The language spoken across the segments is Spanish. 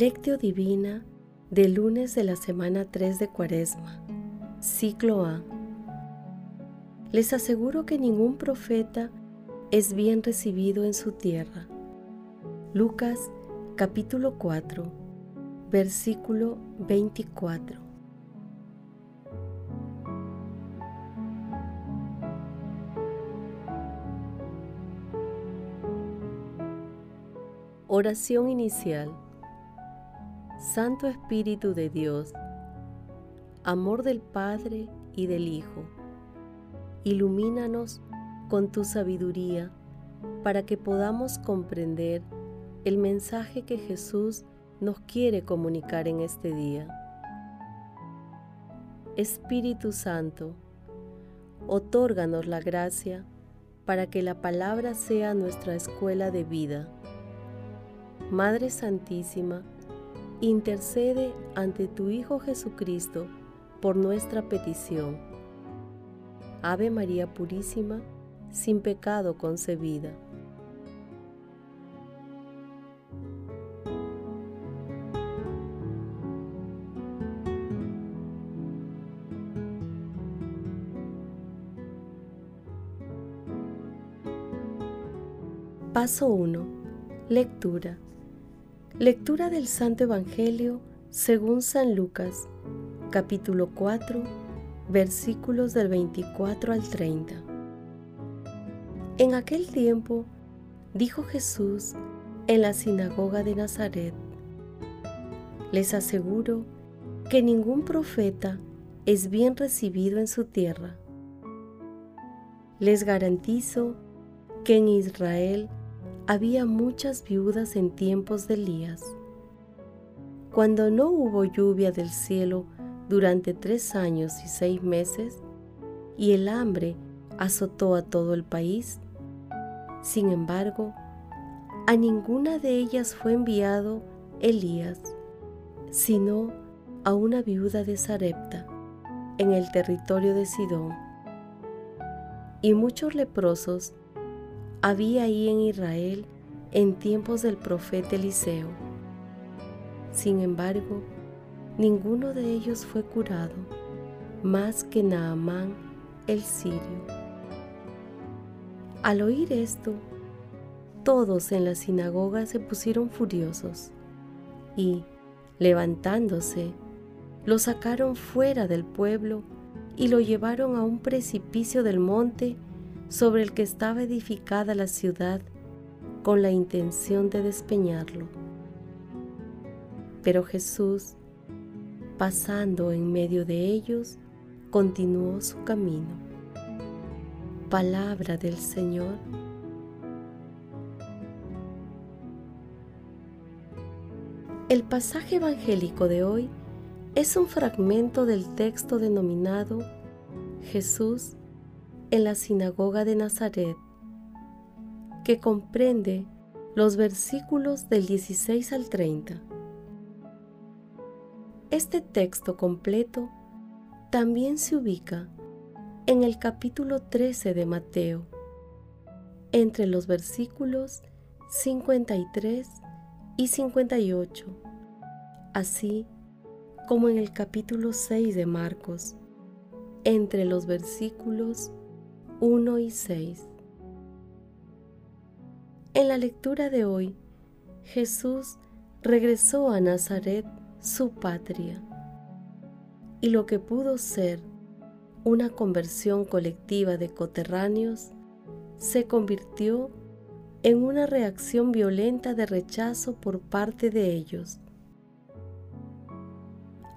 Lectio Divina del lunes de la semana 3 de Cuaresma, ciclo A. Les aseguro que ningún profeta es bien recibido en su tierra. Lucas capítulo 4, versículo 24. Oración inicial. Santo Espíritu de Dios, amor del Padre y del Hijo, ilumínanos con tu sabiduría para que podamos comprender el mensaje que Jesús nos quiere comunicar en este día. Espíritu Santo, otórganos la gracia para que la palabra sea nuestra escuela de vida. Madre Santísima, intercede ante tu Hijo Jesucristo por nuestra petición. Ave María Purísima, sin pecado concebida. Paso 1. Lectura. Lectura del Santo Evangelio según San Lucas, capítulo 4, versículos del 24 al 30. En aquel tiempo dijo Jesús en la sinagoga de Nazaret, les aseguro que ningún profeta es bien recibido en su tierra. Les garantizo que en Israel había muchas viudas en tiempos de Elías. Cuando no hubo lluvia del cielo durante tres años y seis meses, y el hambre azotó a todo el país, sin embargo, a ninguna de ellas fue enviado Elías, sino a una viuda de Sarepta, en el territorio de Sidón. Y muchos leprosos había ahí en Israel en tiempos del profeta Eliseo. Sin embargo, ninguno de ellos fue curado, más que Naamán el sirio. Al oír esto, todos en la sinagoga se pusieron furiosos y, levantándose, lo sacaron fuera del pueblo y lo llevaron a un precipicio del monte sobre el que estaba edificada la ciudad con la intención de despeñarlo. Pero Jesús, pasando en medio de ellos, continuó su camino. Palabra del Señor. El pasaje evangélico de hoy es un fragmento del texto denominado Jesús en la sinagoga de Nazaret, que comprende los versículos del 16 al 30. Este texto completo también se ubica en el capítulo 13 de Mateo, entre los versículos 53 y 58, así como en el capítulo 6 de Marcos, entre los versículos 1 y 6. En la lectura de hoy, Jesús regresó a Nazaret, su patria, y lo que pudo ser una conversión colectiva de coterráneos se convirtió en una reacción violenta de rechazo por parte de ellos.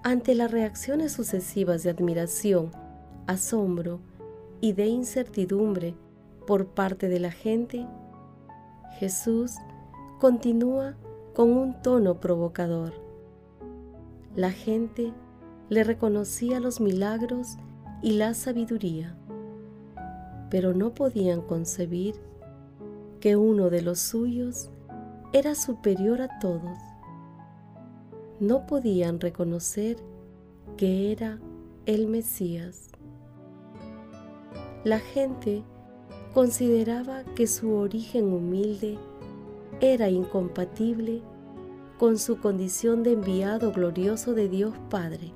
Ante las reacciones sucesivas de admiración, asombro y de incertidumbre por parte de la gente, Jesús continúa con un tono provocador. La gente le reconocía los milagros y la sabiduría, pero no podían concebir que uno de los suyos era superior a todos. No podían reconocer que era el Mesías la gente consideraba que su origen humilde era incompatible con su condición de enviado glorioso de Dios Padre.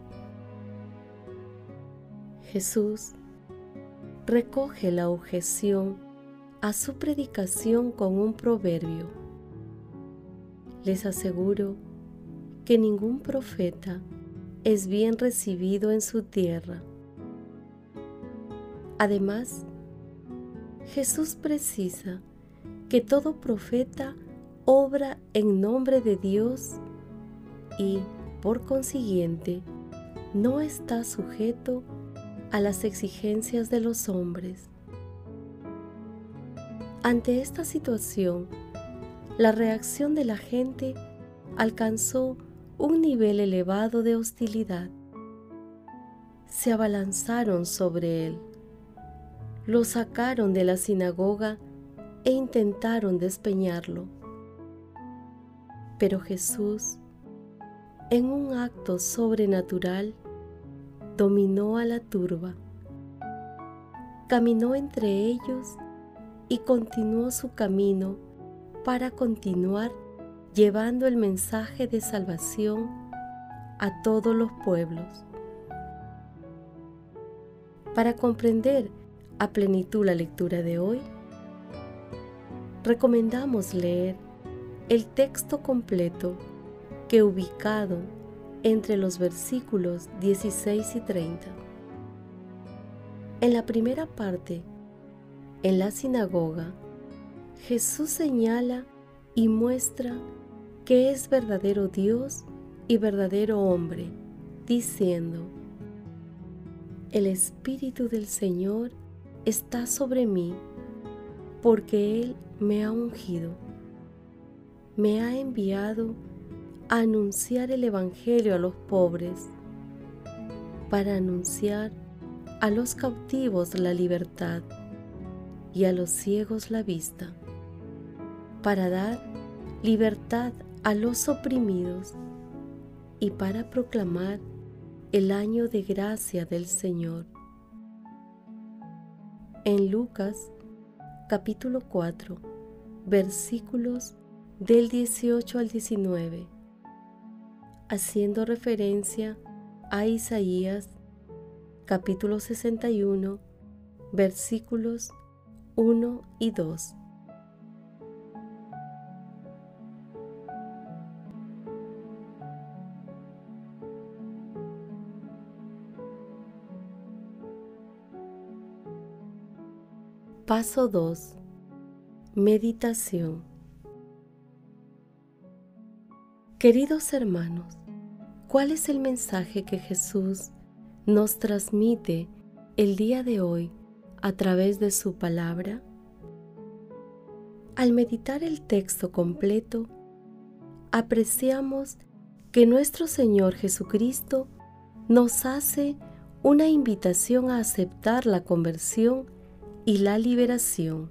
Jesús recoge la objeción a su predicación con un proverbio. Les aseguro que ningún profeta es bien recibido en su tierra. Además, Jesús precisa que todo profeta obra en nombre de Dios y, por consiguiente, no está sujeto a las exigencias de los hombres. Ante esta situación, la reacción de la gente alcanzó un nivel elevado de hostilidad. Se abalanzaron sobre él, lo sacaron de la sinagoga e intentaron despeñarlo. Pero Jesús, en un acto sobrenatural, dominó a la turba, caminó entre ellos y continuó su camino para continuar llevando el mensaje de salvación a todos los pueblos. Para comprender a plenitud la lectura de hoy, recomendamos leer el texto completo que ubicado entre los versículos 16 y 30. En la primera parte, en la sinagoga, Jesús señala y muestra que es verdadero Dios y verdadero hombre, diciendo, El Espíritu del Señor está sobre mí, porque Él me ha ungido me ha enviado a anunciar el Evangelio a los pobres, para anunciar a los cautivos la libertad y a los ciegos la vista, para dar libertad a los oprimidos y para proclamar el año de gracia del Señor. En Lucas capítulo 4 versículos del 18 al 19, haciendo referencia a Isaías capítulo 61, versículos 1 y 2. Paso 2. Meditación. Queridos hermanos, ¿cuál es el mensaje que Jesús nos transmite el día de hoy a través de su palabra? Al meditar el texto completo, apreciamos que nuestro Señor Jesucristo nos hace una invitación a aceptar la conversión y la liberación.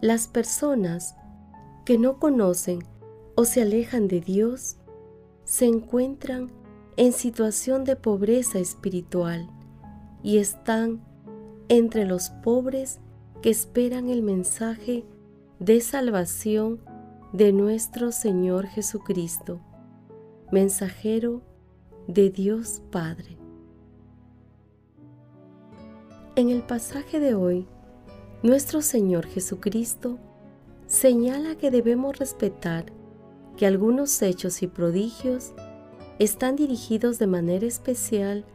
Las personas que no conocen o se alejan de Dios, se encuentran en situación de pobreza espiritual y están entre los pobres que esperan el mensaje de salvación de nuestro Señor Jesucristo, mensajero de Dios Padre. En el pasaje de hoy, nuestro Señor Jesucristo señala que debemos respetar que algunos hechos y prodigios están dirigidos de manera especial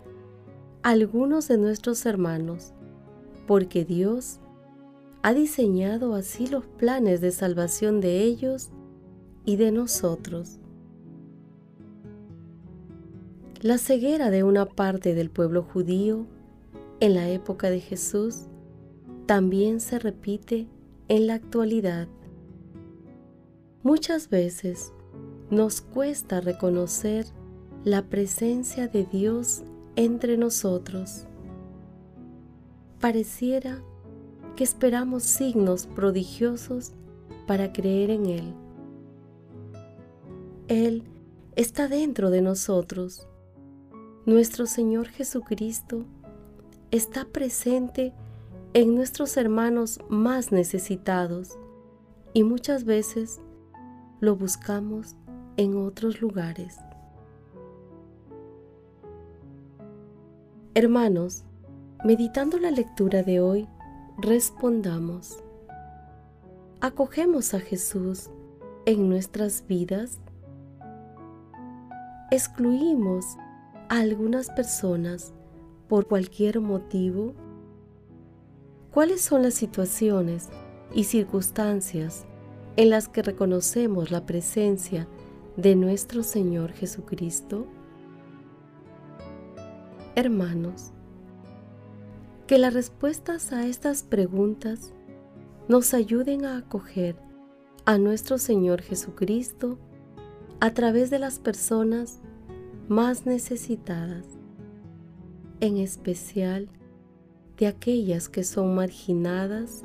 a algunos de nuestros hermanos, porque Dios ha diseñado así los planes de salvación de ellos y de nosotros. La ceguera de una parte del pueblo judío en la época de Jesús también se repite en la actualidad. Muchas veces nos cuesta reconocer la presencia de Dios entre nosotros. Pareciera que esperamos signos prodigiosos para creer en Él. Él está dentro de nosotros. Nuestro Señor Jesucristo está presente en nuestros hermanos más necesitados y muchas veces lo buscamos en otros lugares. Hermanos, meditando la lectura de hoy, respondamos. ¿Acogemos a Jesús en nuestras vidas? ¿Excluimos a algunas personas por cualquier motivo? ¿Cuáles son las situaciones y circunstancias en las que reconocemos la presencia de nuestro Señor Jesucristo? Hermanos, que las respuestas a estas preguntas nos ayuden a acoger a nuestro Señor Jesucristo a través de las personas más necesitadas, en especial de aquellas que son marginadas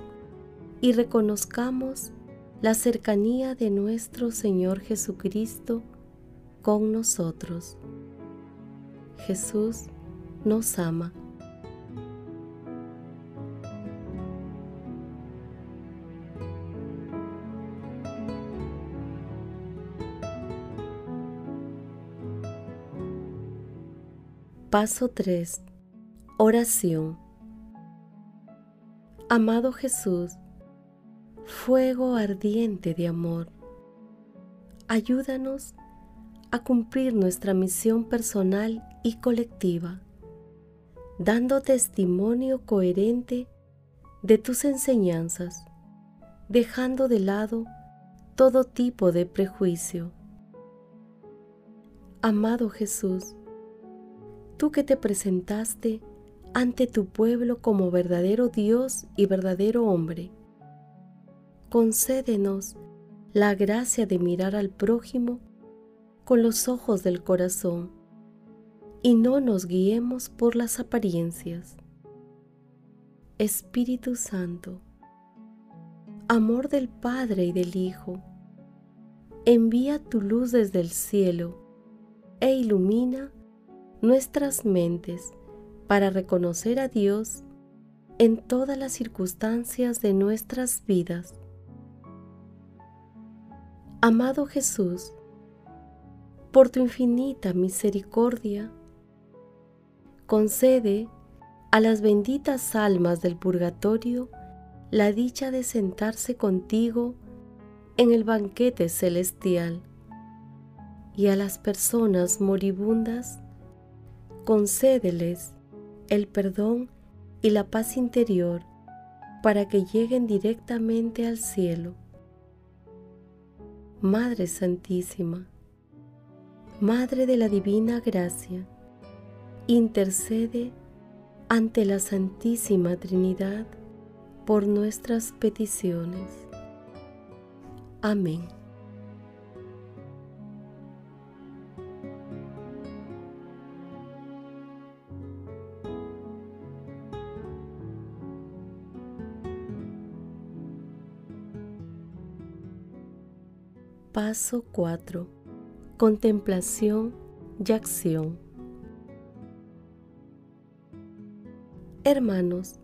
y reconozcamos la cercanía de nuestro Señor Jesucristo con nosotros. Jesús nos ama. Paso 3. Oración. Amado Jesús, fuego ardiente de amor, ayúdanos a cumplir nuestra misión personal y colectiva, dando testimonio coherente de tus enseñanzas, dejando de lado todo tipo de prejuicio. Amado Jesús, tú que te presentaste ante tu pueblo como verdadero Dios y verdadero hombre, concédenos la gracia de mirar al prójimo con los ojos del corazón y no nos guiemos por las apariencias. Espíritu Santo, amor del Padre y del Hijo, envía tu luz desde el cielo e ilumina nuestras mentes para reconocer a Dios en todas las circunstancias de nuestras vidas. Amado Jesús, por tu infinita misericordia, concede a las benditas almas del purgatorio la dicha de sentarse contigo en el banquete celestial y a las personas moribundas concédeles el perdón y la paz interior para que lleguen directamente al cielo. Madre Santísima, Madre de la Divina Gracia, intercede ante la Santísima Trinidad por nuestras peticiones. Amén. Paso 4. Contemplación y acción. Hermanos,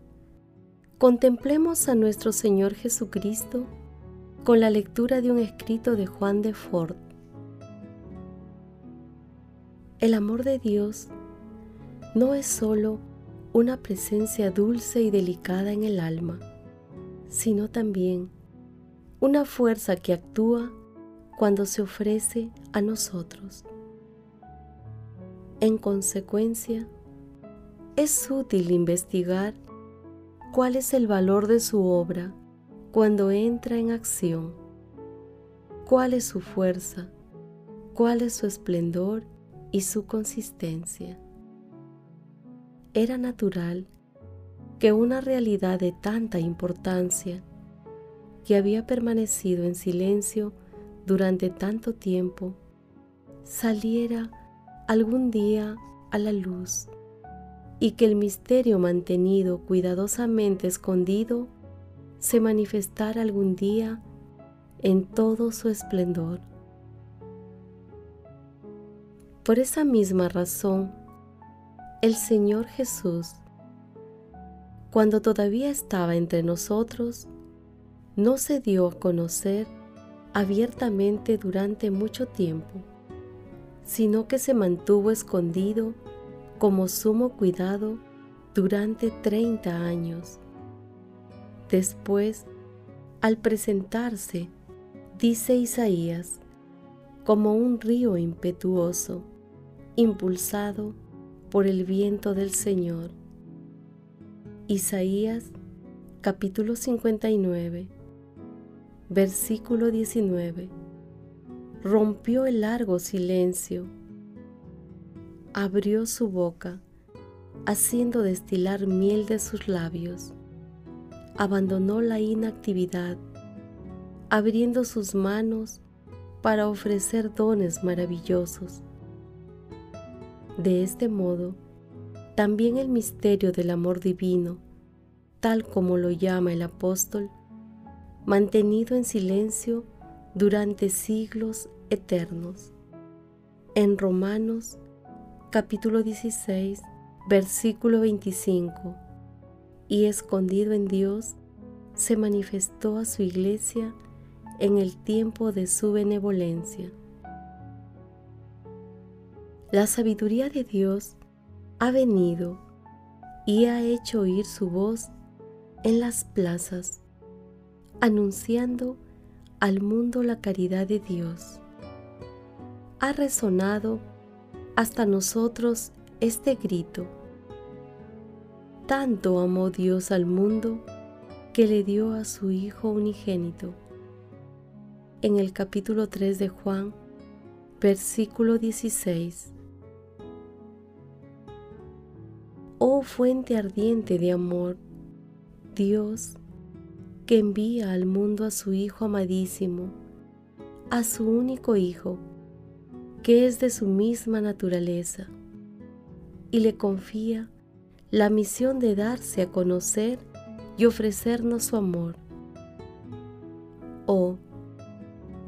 contemplemos a nuestro Señor Jesucristo con la lectura de un escrito de Juan de Ford. El amor de Dios no es sólo una presencia dulce y delicada en el alma, sino también una fuerza que actúa cuando se ofrece a nosotros. En consecuencia, es útil investigar cuál es el valor de su obra cuando entra en acción, cuál es su fuerza, cuál es su esplendor y su consistencia. Era natural que una realidad de tanta importancia, que había permanecido en silencio durante tanto tiempo saliera algún día a la luz y que el misterio mantenido cuidadosamente escondido se manifestara algún día en todo su esplendor. Por esa misma razón, el Señor Jesús, cuando todavía estaba entre nosotros, no se dio a conocer abiertamente durante mucho tiempo, sino que se mantuvo escondido como sumo cuidado durante 30 años. Después, al presentarse, dice Isaías, como un río impetuoso, impulsado por el viento del Señor. Isaías capítulo 59, versículo 19. Rompió el largo silencio, abrió su boca, haciendo destilar miel de sus labios, abandonó la inactividad, abriendo sus manos para ofrecer dones maravillosos. De este modo, también el misterio del amor divino tal como lo llama el apóstol, mantenido en silencio durante siglos eternos. En Romanos capítulo 16, versículo 25, y escondido en Dios, se manifestó a su iglesia en el tiempo de su benevolencia. La sabiduría de Dios ha venido y ha hecho oír su voz en las plazas, anunciando al mundo la caridad de Dios. Ha resonado hasta nosotros este grito. Tanto amó Dios al mundo que le dio a su Hijo unigénito. En el capítulo 3 de Juan, versículo 16. Oh fuente ardiente de amor, Dios que envía al mundo a su Hijo amadísimo, a su único Hijo, que es de su misma naturaleza, y le confía la misión de darse a conocer y ofrecernos su amor. Oh,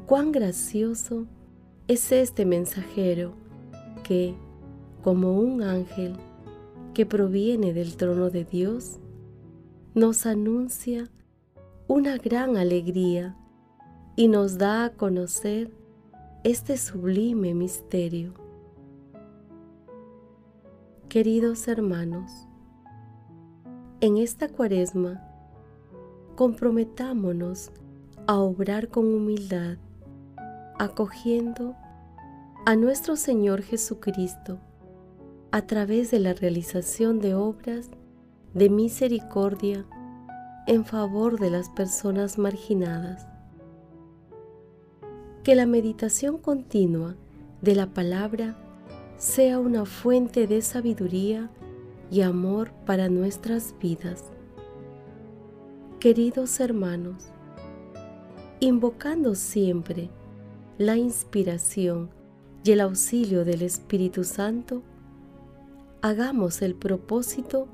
cuán gracioso es este mensajero que, como un ángel que proviene del trono de Dios, nos anuncia una gran alegría y nos da a conocer este sublime misterio. Queridos hermanos, en esta cuaresma comprometámonos a obrar con humildad, acogiendo a nuestro Señor Jesucristo a través de la realización de obras de misericordia en favor de las personas marginadas. Que la meditación continua de la palabra sea una fuente de sabiduría y amor para nuestras vidas. Queridos hermanos, invocando siempre la inspiración y el auxilio del Espíritu Santo, hagamos el propósito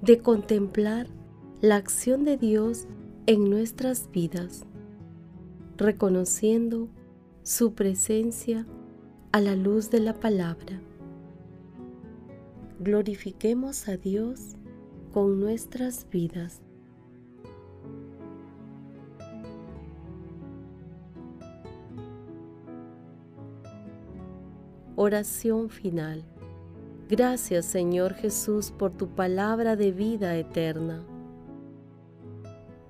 de contemplar la acción de Dios en nuestras vidas, reconociendo su presencia a la luz de la palabra. Glorifiquemos a Dios con nuestras vidas. Oración final. Gracias Señor Jesús por tu palabra de vida eterna.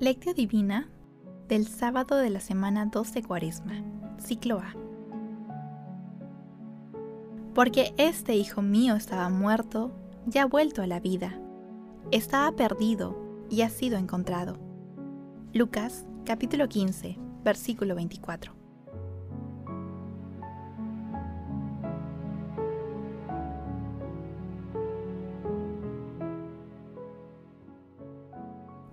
Lectio Divina del sábado de la semana 2 de Cuaresma, ciclo A. Porque este hijo mío estaba muerto ya ha vuelto a la vida. Estaba perdido y ha sido encontrado. Lucas capítulo 15, versículo 24.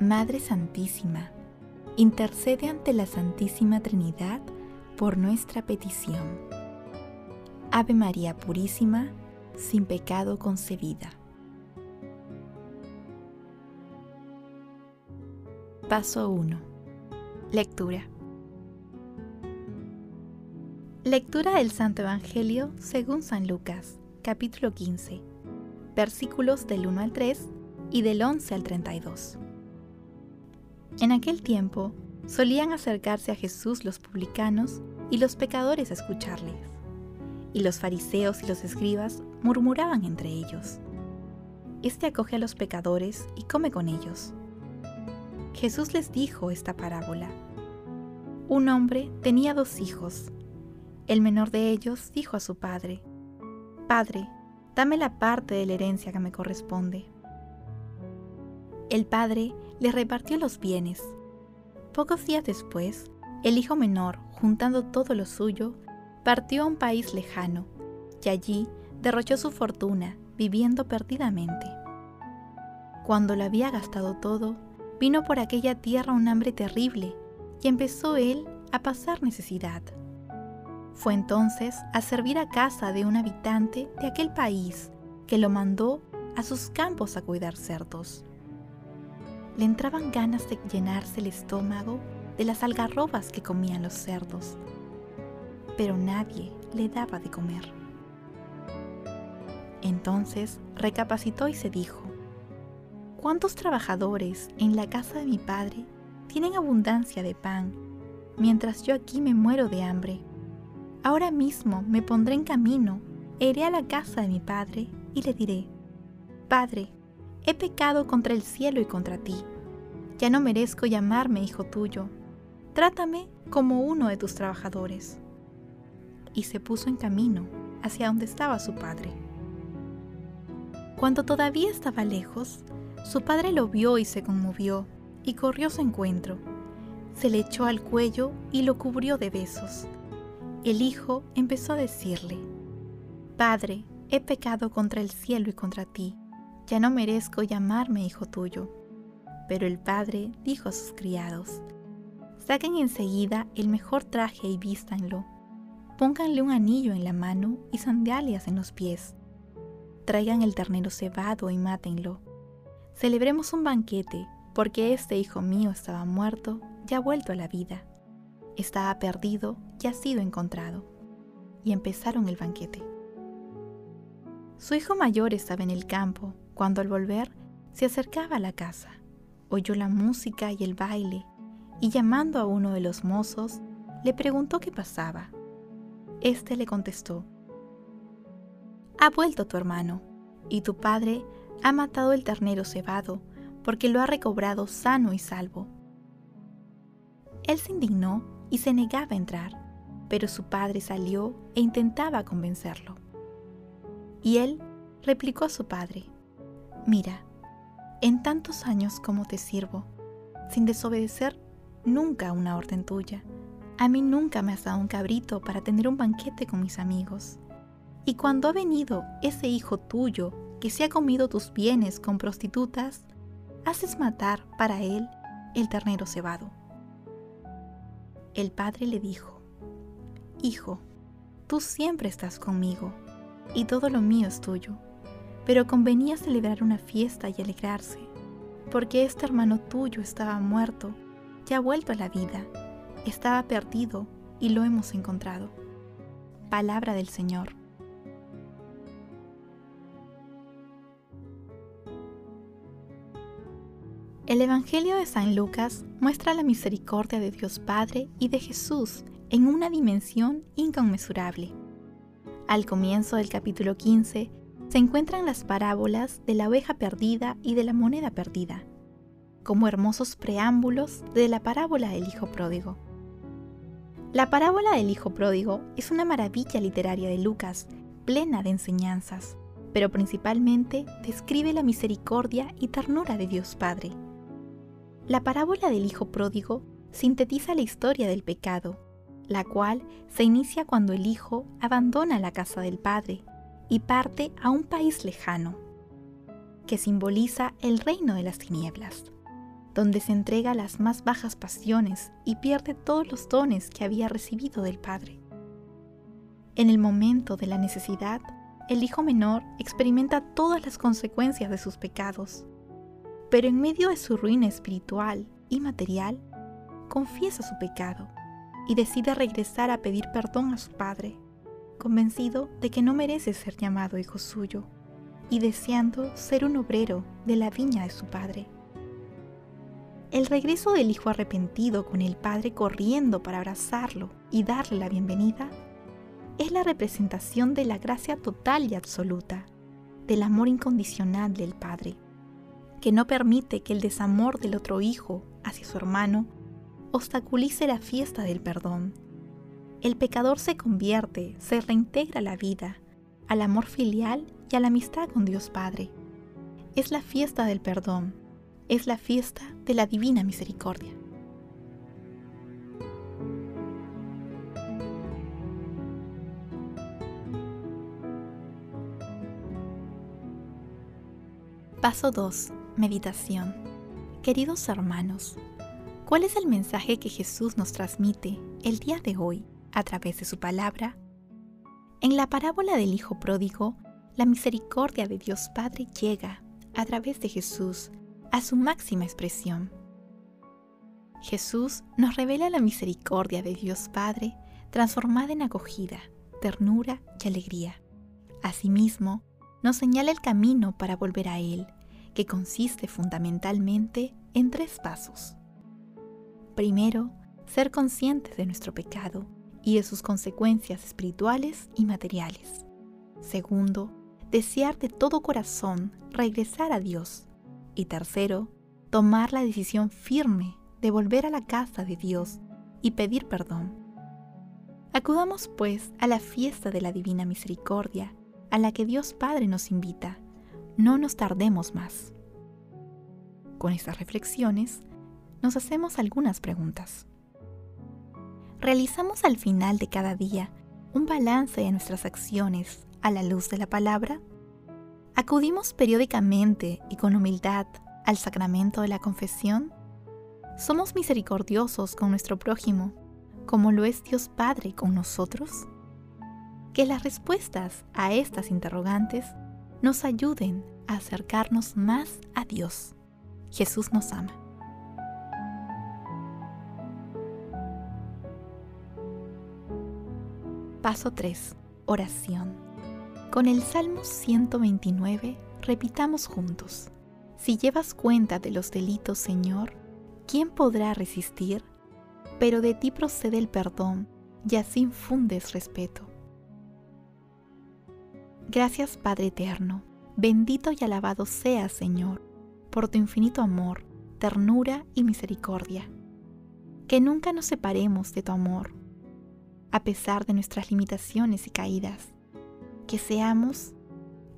Madre Santísima, intercede ante la Santísima Trinidad por nuestra petición. Ave María Purísima, sin pecado concebida. Paso 1. Lectura. Lectura del Santo Evangelio según San Lucas, capítulo 15, versículos del 1 al 3 y del 11 al 32. En aquel tiempo solían acercarse a Jesús los publicanos y los pecadores a escucharles, y los fariseos y los escribas murmuraban entre ellos. Este acoge a los pecadores y come con ellos. Jesús les dijo esta parábola. Un hombre tenía dos hijos. El menor de ellos dijo a su padre, Padre, dame la parte de la herencia que me corresponde. El padre le repartió los bienes. Pocos días después, el hijo menor, juntando todo lo suyo, partió a un país lejano y allí derrochó su fortuna viviendo perdidamente. Cuando lo había gastado todo, vino por aquella tierra un hambre terrible y empezó él a pasar necesidad. Fue entonces a servir a casa de un habitante de aquel país que lo mandó a sus campos a cuidar cerdos le entraban ganas de llenarse el estómago de las algarrobas que comían los cerdos, pero nadie le daba de comer. Entonces recapacitó y se dijo, ¿cuántos trabajadores en la casa de mi padre tienen abundancia de pan, mientras yo aquí me muero de hambre? Ahora mismo me pondré en camino, iré a la casa de mi padre y le diré, Padre, he pecado contra el cielo y contra ti. Ya no merezco llamarme hijo tuyo. Trátame como uno de tus trabajadores. Y se puso en camino hacia donde estaba su padre. Cuando todavía estaba lejos, su padre lo vio y se conmovió, y corrió a su encuentro. Se le echó al cuello y lo cubrió de besos. El hijo empezó a decirle, Padre, he pecado contra el cielo y contra ti ya no merezco llamarme hijo tuyo. Pero el padre dijo a sus criados, saquen enseguida el mejor traje y vístanlo. Pónganle un anillo en la mano y sandalias en los pies. Traigan el ternero cebado y mátenlo. Celebremos un banquete, porque este hijo mío estaba muerto y ha vuelto a la vida. Estaba perdido y ha sido encontrado. Y empezaron el banquete. Su hijo mayor estaba en el campo cuando al volver se acercaba a la casa, oyó la música y el baile y llamando a uno de los mozos, le preguntó qué pasaba. Este le contestó, Ha vuelto tu hermano, y tu padre ha matado el ternero cebado, porque lo ha recobrado sano y salvo. Él se indignó y se negaba a entrar, pero su padre salió e intentaba convencerlo. Y él replicó a su padre, Mira, en tantos años como te sirvo, sin desobedecer nunca una orden tuya, a mí nunca me has dado un cabrito para tener un banquete con mis amigos. Y cuando ha venido ese hijo tuyo que se ha comido tus bienes con prostitutas, haces matar para él el ternero cebado. El padre le dijo, Hijo, tú siempre estás conmigo, y todo lo mío es tuyo pero convenía celebrar una fiesta y alegrarse, porque este hermano tuyo estaba muerto ya ha vuelto a la vida. Estaba perdido y lo hemos encontrado. Palabra del Señor. El Evangelio de San Lucas muestra la misericordia de Dios Padre y de Jesús en una dimensión inconmensurable. Al comienzo del capítulo 15 se encuentran las parábolas de la oveja perdida y de la moneda perdida, como hermosos preámbulos de la parábola del Hijo Pródigo. La parábola del Hijo Pródigo es una maravilla literaria de Lucas, plena de enseñanzas, pero principalmente describe la misericordia y ternura de Dios Padre la parábola del Hijo Pródigo sintetiza la historia del pecado, la cual se inicia cuando el Hijo abandona la casa del Padre y parte a un país lejano, que simboliza el reino de las tinieblas, donde se entrega las más bajas pasiones y pierde todos los dones que había recibido del Padre. En el momento de la necesidad, el hijo menor experimenta todas las consecuencias de sus pecados pero en medio de su ruina espiritual y material, confiesa su pecado y decide regresar a pedir perdón a su padre, convencido de que no merece ser llamado hijo suyo y deseando ser un obrero de la viña de su padre. El regreso del hijo arrepentido con el padre corriendo para abrazarlo y darle la bienvenida es la representación de la gracia total y absoluta, del amor incondicional del padre que no permite que el desamor del otro hijo hacia su hermano obstaculice la fiesta del perdón. El pecador se convierte, se reintegra a la vida, al amor filial y a la amistad con Dios Padre. Es la fiesta del perdón, es la fiesta de la divina misericordia. Paso 2. Meditación. Queridos hermanos, ¿cuál es el mensaje que Jesús nos transmite el día de hoy a través de su palabra? En la parábola del Hijo Pródigo, la misericordia de Dios Padre llega, a través de Jesús, a su máxima expresión. Jesús nos revela la misericordia de Dios Padre transformada en acogida, ternura y alegría. Asimismo, nos señala el camino para volver a Él que consiste fundamentalmente en tres pasos. Primero, ser conscientes de nuestro pecado y de sus consecuencias espirituales y materiales. Segundo, desear de todo corazón regresar a Dios. Y tercero, tomar la decisión firme de volver a la casa de Dios y pedir perdón. Acudamos pues a la fiesta de la Divina Misericordia, a la que Dios Padre nos invita no nos tardemos más. Con estas reflexiones, nos hacemos algunas preguntas. ¿Realizamos al final de cada día un balance de nuestras acciones a la luz de la palabra? ¿Acudimos periódicamente y con humildad al sacramento de la confesión? ¿Somos misericordiosos con nuestro prójimo, como lo es Dios Padre con nosotros? Que las respuestas a estas interrogantes nos ayuden a acercarnos más a Dios. Jesús nos ama. Paso 3. Oración. Con el Salmo 129 repitamos juntos. Si llevas cuenta de los delitos, Señor, ¿quién podrá resistir? Pero de ti procede el perdón y así infundes respeto. Gracias Padre Eterno, bendito y alabado seas Señor, por tu infinito amor, ternura y misericordia. Que nunca nos separemos de tu amor, a pesar de nuestras limitaciones y caídas. Que seamos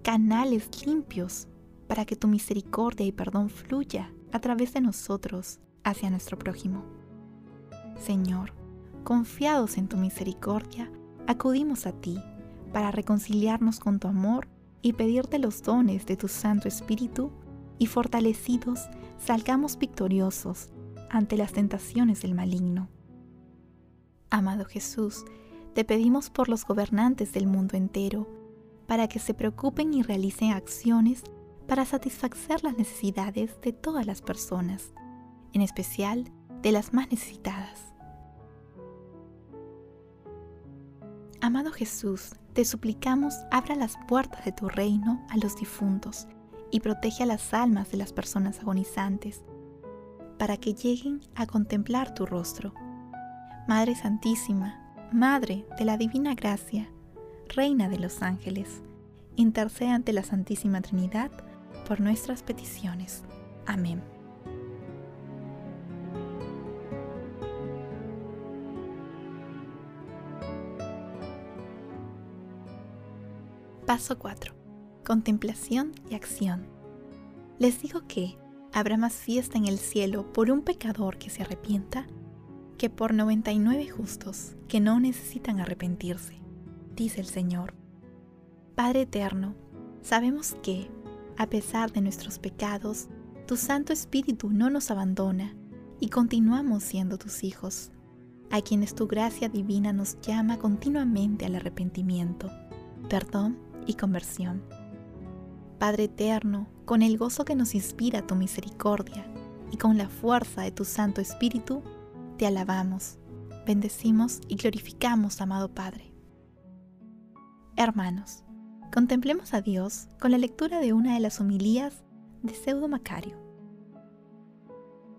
canales limpios para que tu misericordia y perdón fluya a través de nosotros hacia nuestro prójimo. Señor, confiados en tu misericordia, acudimos a ti para reconciliarnos con tu amor y pedirte los dones de tu Santo Espíritu y fortalecidos salgamos victoriosos ante las tentaciones del maligno. Amado Jesús, te pedimos por los gobernantes del mundo entero, para que se preocupen y realicen acciones para satisfacer las necesidades de todas las personas, en especial de las más necesitadas. Amado Jesús, te suplicamos abra las puertas de tu reino a los difuntos y protege a las almas de las personas agonizantes, para que lleguen a contemplar tu rostro. Madre Santísima, Madre de la Divina Gracia, Reina de los Ángeles, intercede ante la Santísima Trinidad por nuestras peticiones. Amén. Paso 4. Contemplación y acción. Les digo que habrá más fiesta en el cielo por un pecador que se arrepienta que por 99 justos que no necesitan arrepentirse, dice el Señor. Padre eterno, sabemos que, a pesar de nuestros pecados, tu Santo Espíritu no nos abandona y continuamos siendo tus hijos, a quienes tu gracia divina nos llama continuamente al arrepentimiento, perdón y conversión. Padre eterno, con el gozo que nos inspira tu misericordia y con la fuerza de tu Santo Espíritu, te alabamos, bendecimos y glorificamos, amado Padre. Hermanos, contemplemos a Dios con la lectura de una de las homilías de Pseudo Macario.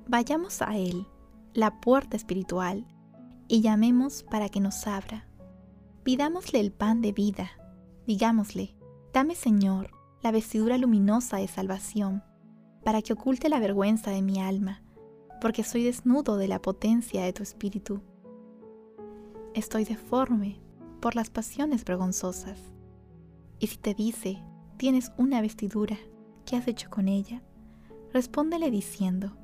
Vayamos a Él, la puerta espiritual, y llamemos para que nos abra. Pidámosle el pan de vida Digámosle, dame Señor la vestidura luminosa de salvación, para que oculte la vergüenza de mi alma, porque soy desnudo de la potencia de tu espíritu. Estoy deforme por las pasiones vergonzosas. Y si te dice, tienes una vestidura, ¿qué has hecho con ella? Respóndele diciendo,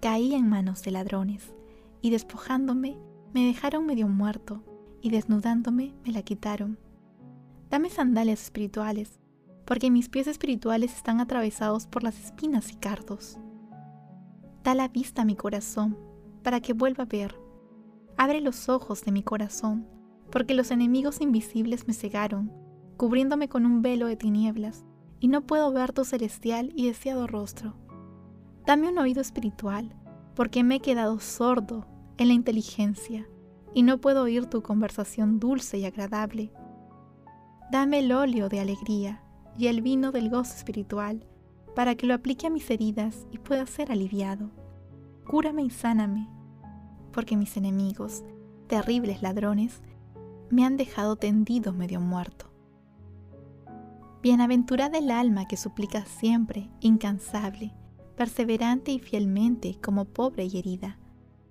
caí en manos de ladrones, y despojándome me dejaron medio muerto, y desnudándome me la quitaron. Dame sandalias espirituales, porque mis pies espirituales están atravesados por las espinas y cardos. Da la vista a mi corazón, para que vuelva a ver. Abre los ojos de mi corazón, porque los enemigos invisibles me cegaron, cubriéndome con un velo de tinieblas, y no puedo ver tu celestial y deseado rostro. Dame un oído espiritual, porque me he quedado sordo en la inteligencia, y no puedo oír tu conversación dulce y agradable Dame el óleo de alegría y el vino del gozo espiritual, para que lo aplique a mis heridas y pueda ser aliviado. Cúrame y sáname, porque mis enemigos, terribles ladrones, me han dejado tendido medio muerto. Bienaventurada el alma que suplica siempre, incansable, perseverante y fielmente como pobre y herida,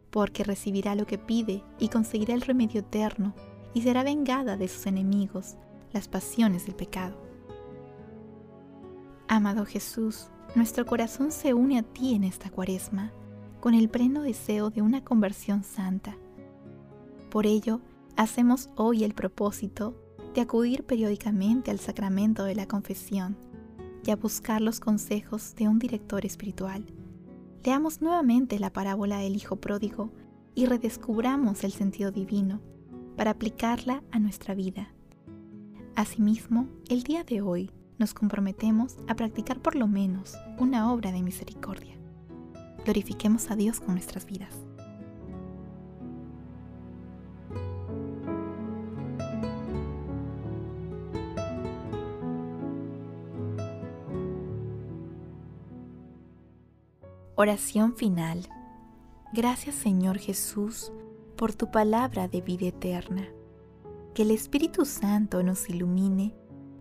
porque recibirá lo que pide y conseguirá el remedio eterno y será vengada de sus enemigos las pasiones del pecado. Amado Jesús, nuestro corazón se une a ti en esta cuaresma, con el pleno deseo de una conversión santa. Por ello, hacemos hoy el propósito de acudir periódicamente al sacramento de la confesión y a buscar los consejos de un director espiritual. Leamos nuevamente la parábola del Hijo Pródigo y redescubramos el sentido divino para aplicarla a nuestra vida. Asimismo, el día de hoy nos comprometemos a practicar por lo menos una obra de misericordia. Glorifiquemos a Dios con nuestras vidas. Oración final. Gracias Señor Jesús por tu palabra de vida eterna que el Espíritu Santo nos ilumine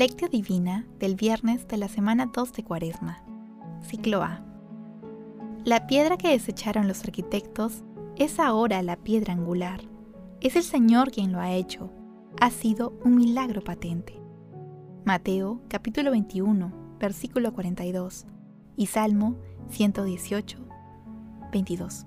Lectio Divina del viernes de la semana 2 de Cuaresma. Ciclo A. La piedra que desecharon los arquitectos es ahora la piedra angular. Es el Señor quien lo ha hecho. Ha sido un milagro patente. Mateo capítulo 21, versículo 42 y Salmo 118, 22.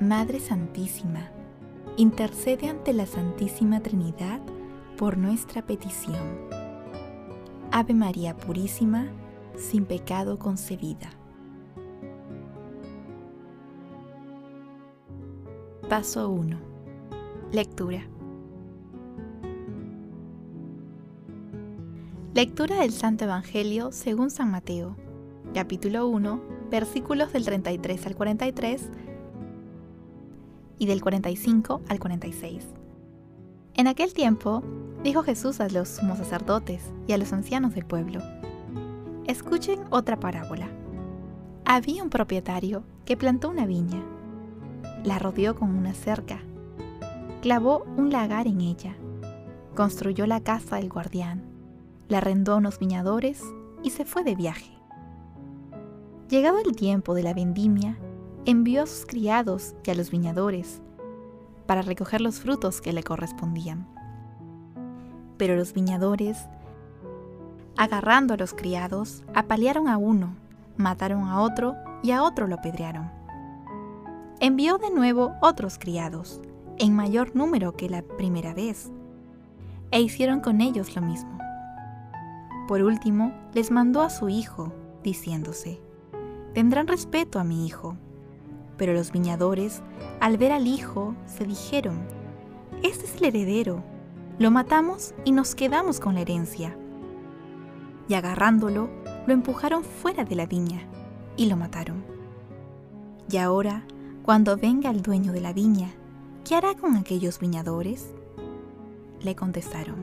Madre Santísima, intercede ante la Santísima Trinidad por nuestra petición. Ave María Purísima, sin pecado concebida. Paso 1. Lectura. Lectura del Santo Evangelio según San Mateo, capítulo 1, versículos del 33 al 43 y del 45 al 46. En aquel tiempo, dijo Jesús a los sumos sacerdotes y a los ancianos del pueblo, escuchen otra parábola. Había un propietario que plantó una viña, la rodeó con una cerca, clavó un lagar en ella, construyó la casa del guardián, la arrendó a unos viñadores y se fue de viaje. Llegado el tiempo de la vendimia, envió a sus criados y a los viñadores para recoger los frutos que le correspondían. Pero los viñadores, agarrando a los criados, apalearon a uno, mataron a otro y a otro lo apedrearon. Envió de nuevo otros criados, en mayor número que la primera vez, e hicieron con ellos lo mismo. Por último, les mandó a su hijo, diciéndose, Tendrán respeto a mi hijo pero los viñadores, al ver al hijo, se dijeron, Este es el heredero, lo matamos y nos quedamos con la herencia. Y agarrándolo, lo empujaron fuera de la viña y lo mataron. Y ahora, cuando venga el dueño de la viña, ¿qué hará con aquellos viñadores? Le contestaron,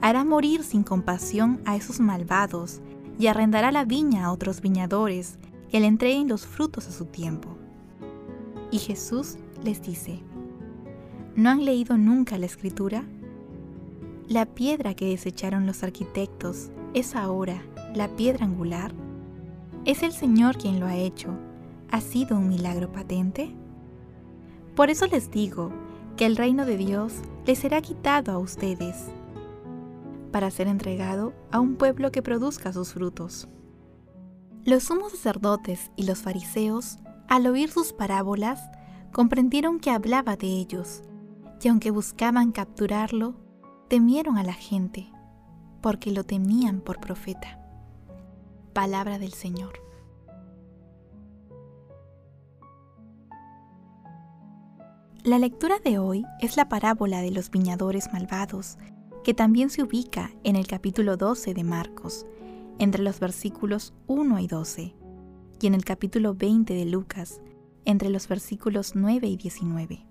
hará morir sin compasión a esos malvados y arrendará la viña a otros viñadores que le entreguen los frutos a su tiempo. Y Jesús les dice, ¿no han leído nunca la escritura? La piedra que desecharon los arquitectos es ahora la piedra angular. ¿Es el Señor quien lo ha hecho? ¿Ha sido un milagro patente? Por eso les digo que el reino de Dios les será quitado a ustedes para ser entregado a un pueblo que produzca sus frutos. Los sumos sacerdotes y los fariseos al oír sus parábolas, comprendieron que hablaba de ellos, y aunque buscaban capturarlo, temieron a la gente, porque lo temían por profeta. Palabra del Señor. La lectura de hoy es la parábola de los viñadores malvados, que también se ubica en el capítulo 12 de Marcos, entre los versículos 1 y 12 y en el capítulo 20 de Lucas, entre los versículos 9 y 19.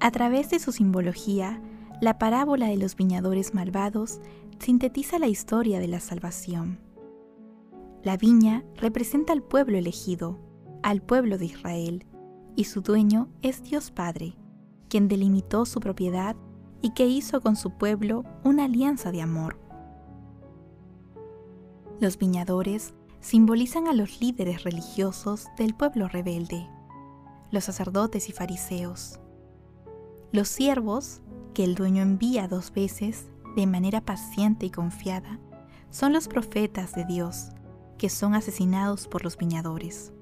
A través de su simbología, la parábola de los viñadores malvados sintetiza la historia de la salvación. La viña representa al pueblo elegido, al pueblo de Israel, y su dueño es Dios Padre, quien delimitó su propiedad y que hizo con su pueblo una alianza de amor. Los viñadores simbolizan a los líderes religiosos del pueblo rebelde, los sacerdotes y fariseos. Los siervos, que el dueño envía dos veces de manera paciente y confiada, son los profetas de Dios, que son asesinados por los viñadores.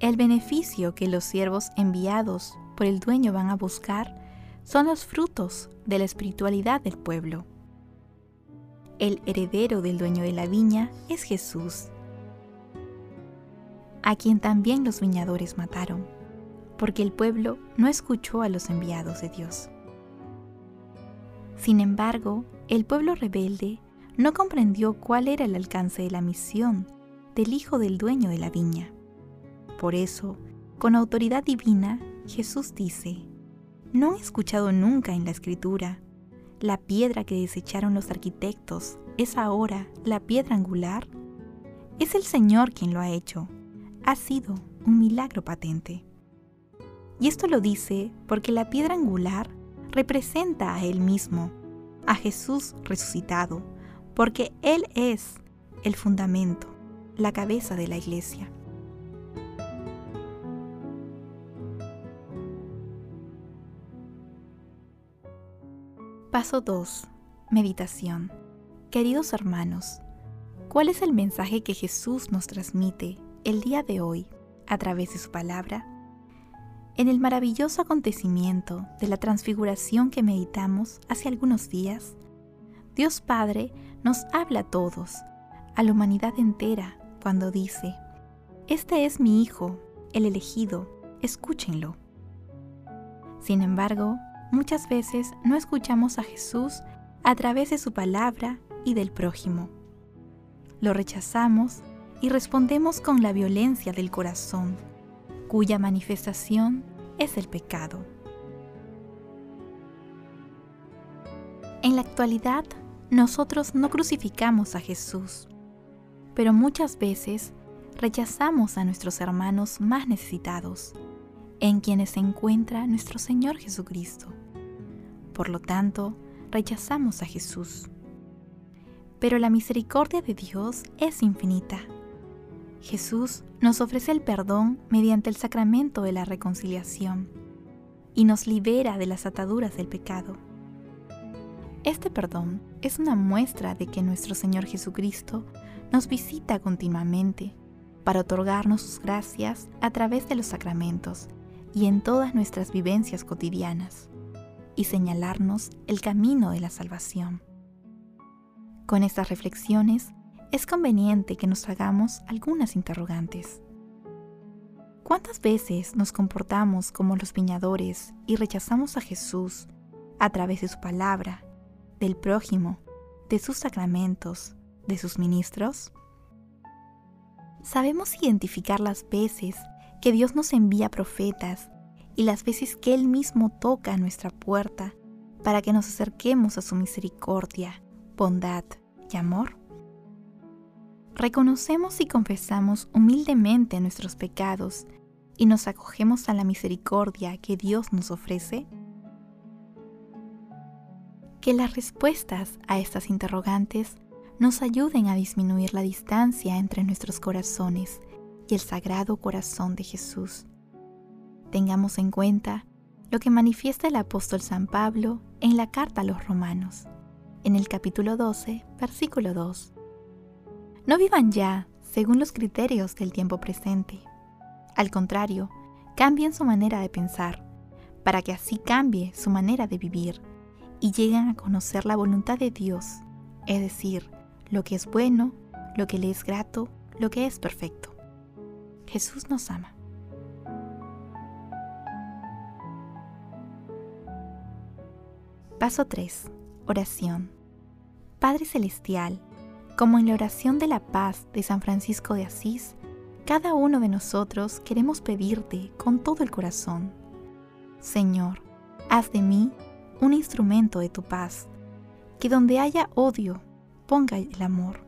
El beneficio que los siervos enviados por el dueño van a buscar son los frutos de la espiritualidad del pueblo el heredero del dueño de la viña es Jesús, a quien también los viñadores mataron, porque el pueblo no escuchó a los enviados de Dios. Sin embargo, el pueblo rebelde no comprendió cuál era el alcance de la misión del hijo del dueño de la viña. Por eso, con autoridad divina, Jesús dice, ¿no han escuchado nunca en la escritura? La piedra que desecharon los arquitectos es ahora la piedra angular. Es el Señor quien lo ha hecho. Ha sido un milagro patente. Y esto lo dice porque la piedra angular representa a Él mismo, a Jesús resucitado, porque Él es el fundamento, la cabeza de la iglesia. Paso 2. Meditación. Queridos hermanos, ¿cuál es el mensaje que Jesús nos transmite el día de hoy a través de su palabra? En el maravilloso acontecimiento de la transfiguración que meditamos hace algunos días, Dios Padre nos habla a todos, a la humanidad entera, cuando dice, Este es mi Hijo, el elegido, escúchenlo. Sin embargo, muchas veces no escuchamos a Jesús a través de su palabra y del prójimo. Lo rechazamos y respondemos con la violencia del corazón, cuya manifestación es el pecado. En la actualidad, nosotros no crucificamos a Jesús, pero muchas veces rechazamos a nuestros hermanos más necesitados, en quienes se encuentra nuestro Señor Jesucristo. Por lo tanto, rechazamos a Jesús. Pero la misericordia de Dios es infinita. Jesús nos ofrece el perdón mediante el sacramento de la reconciliación y nos libera de las ataduras del pecado. Este perdón es una muestra de que nuestro Señor Jesucristo nos visita continuamente para otorgarnos sus gracias a través de los sacramentos y en todas nuestras vivencias cotidianas y señalarnos el camino de la salvación. Con estas reflexiones es conveniente que nos hagamos algunas interrogantes. ¿Cuántas veces nos comportamos como los viñadores y rechazamos a Jesús a través de su palabra, del prójimo, de sus sacramentos, de sus ministros? ¿Sabemos identificar las veces que Dios nos envía profetas y las veces que Él mismo toca nuestra puerta para que nos acerquemos a su misericordia, bondad y amor? Reconocemos y confesamos humildemente nuestros pecados y nos acogemos a la misericordia que Dios nos ofrece? Que las respuestas a estas interrogantes nos ayuden a disminuir la distancia entre nuestros corazones y el sagrado corazón de Jesús Tengamos en cuenta lo que manifiesta el apóstol San Pablo en la carta a los romanos, en el capítulo 12, versículo 2. No vivan ya según los criterios del tiempo presente. Al contrario, cambien su manera de pensar, para que así cambie su manera de vivir y lleguen a conocer la voluntad de Dios, es decir, lo que es bueno, lo que le es grato, lo que es perfecto. Jesús nos ama. Paso 3. Oración. Padre Celestial, como en la oración de la paz de San Francisco de Asís, cada uno de nosotros queremos pedirte con todo el corazón. Señor, haz de mí un instrumento de tu paz, que donde haya odio, ponga el amor,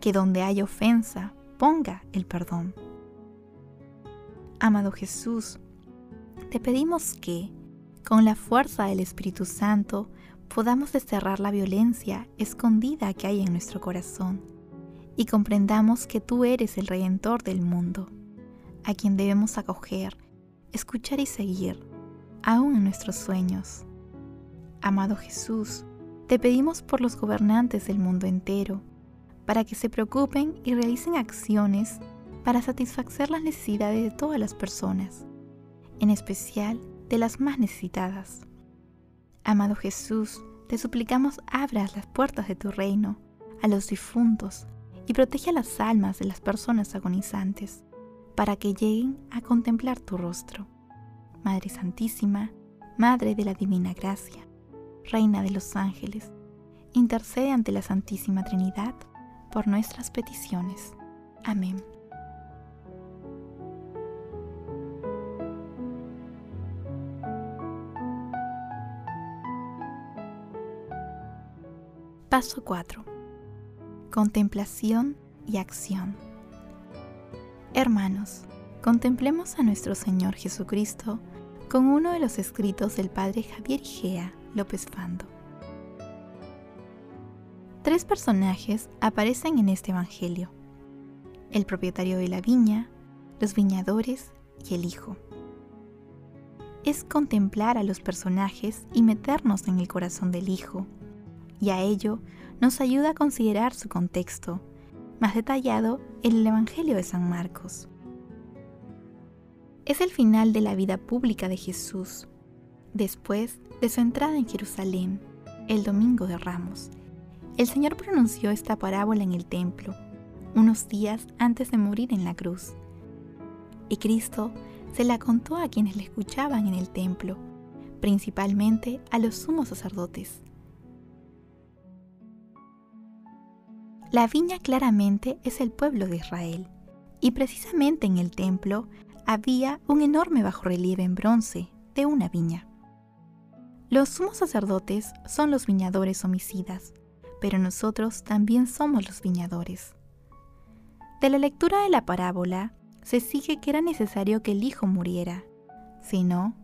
que donde haya ofensa, ponga el perdón. Amado Jesús, te pedimos que, con la fuerza del Espíritu Santo, podamos desterrar la violencia escondida que hay en nuestro corazón y comprendamos que tú eres el Redentor del mundo, a quien debemos acoger, escuchar y seguir, aún en nuestros sueños. Amado Jesús, te pedimos por los gobernantes del mundo entero, para que se preocupen y realicen acciones para satisfacer las necesidades de todas las personas, en especial de las más necesitadas. Amado Jesús, te suplicamos abras las puertas de tu reino a los difuntos y protege las almas de las personas agonizantes, para que lleguen a contemplar tu rostro. Madre Santísima, Madre de la Divina Gracia, Reina de los Ángeles, intercede ante la Santísima Trinidad por nuestras peticiones. Amén. Paso 4. Contemplación y acción. Hermanos, contemplemos a nuestro Señor Jesucristo con uno de los escritos del Padre Javier Igea López Fando. Tres personajes aparecen en este Evangelio. El propietario de la viña, los viñadores y el Hijo. Es contemplar a los personajes y meternos en el corazón del Hijo y a ello nos ayuda a considerar su contexto, más detallado en el Evangelio de San Marcos. Es el final de la vida pública de Jesús, después de su entrada en Jerusalén, el Domingo de Ramos. El Señor pronunció esta parábola en el templo, unos días antes de morir en la cruz. Y Cristo se la contó a quienes le escuchaban en el templo, principalmente a los sumos sacerdotes. La viña claramente es el pueblo de Israel, y precisamente en el templo había un enorme bajorrelieve en bronce de una viña. Los sumos sacerdotes son los viñadores homicidas, pero nosotros también somos los viñadores. De la lectura de la parábola se sigue que era necesario que el hijo muriera, si no,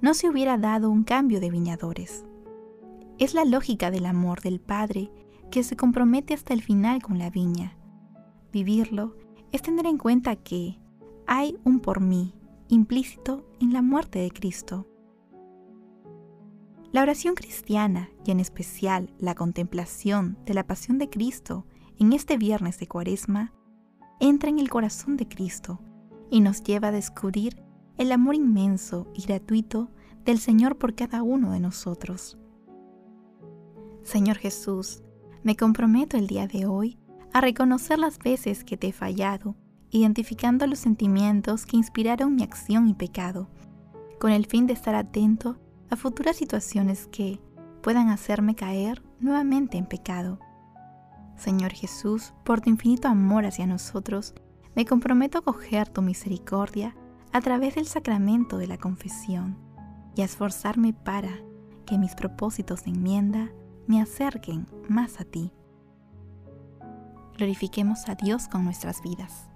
no se hubiera dado un cambio de viñadores. Es la lógica del amor del Padre que se compromete hasta el final con la viña. Vivirlo es tener en cuenta que hay un por mí implícito en la muerte de Cristo. La oración cristiana y en especial la contemplación de la pasión de Cristo en este viernes de Cuaresma entra en el corazón de Cristo y nos lleva a descubrir el amor inmenso y gratuito del Señor por cada uno de nosotros. Señor Jesús, me comprometo el día de hoy a reconocer las veces que te he fallado, identificando los sentimientos que inspiraron mi acción y pecado, con el fin de estar atento a futuras situaciones que puedan hacerme caer nuevamente en pecado. Señor Jesús, por tu infinito amor hacia nosotros, me comprometo a coger tu misericordia a través del sacramento de la confesión y a esforzarme para que mis propósitos de enmienda me acerquen más a ti. Glorifiquemos a Dios con nuestras vidas.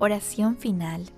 Oración final.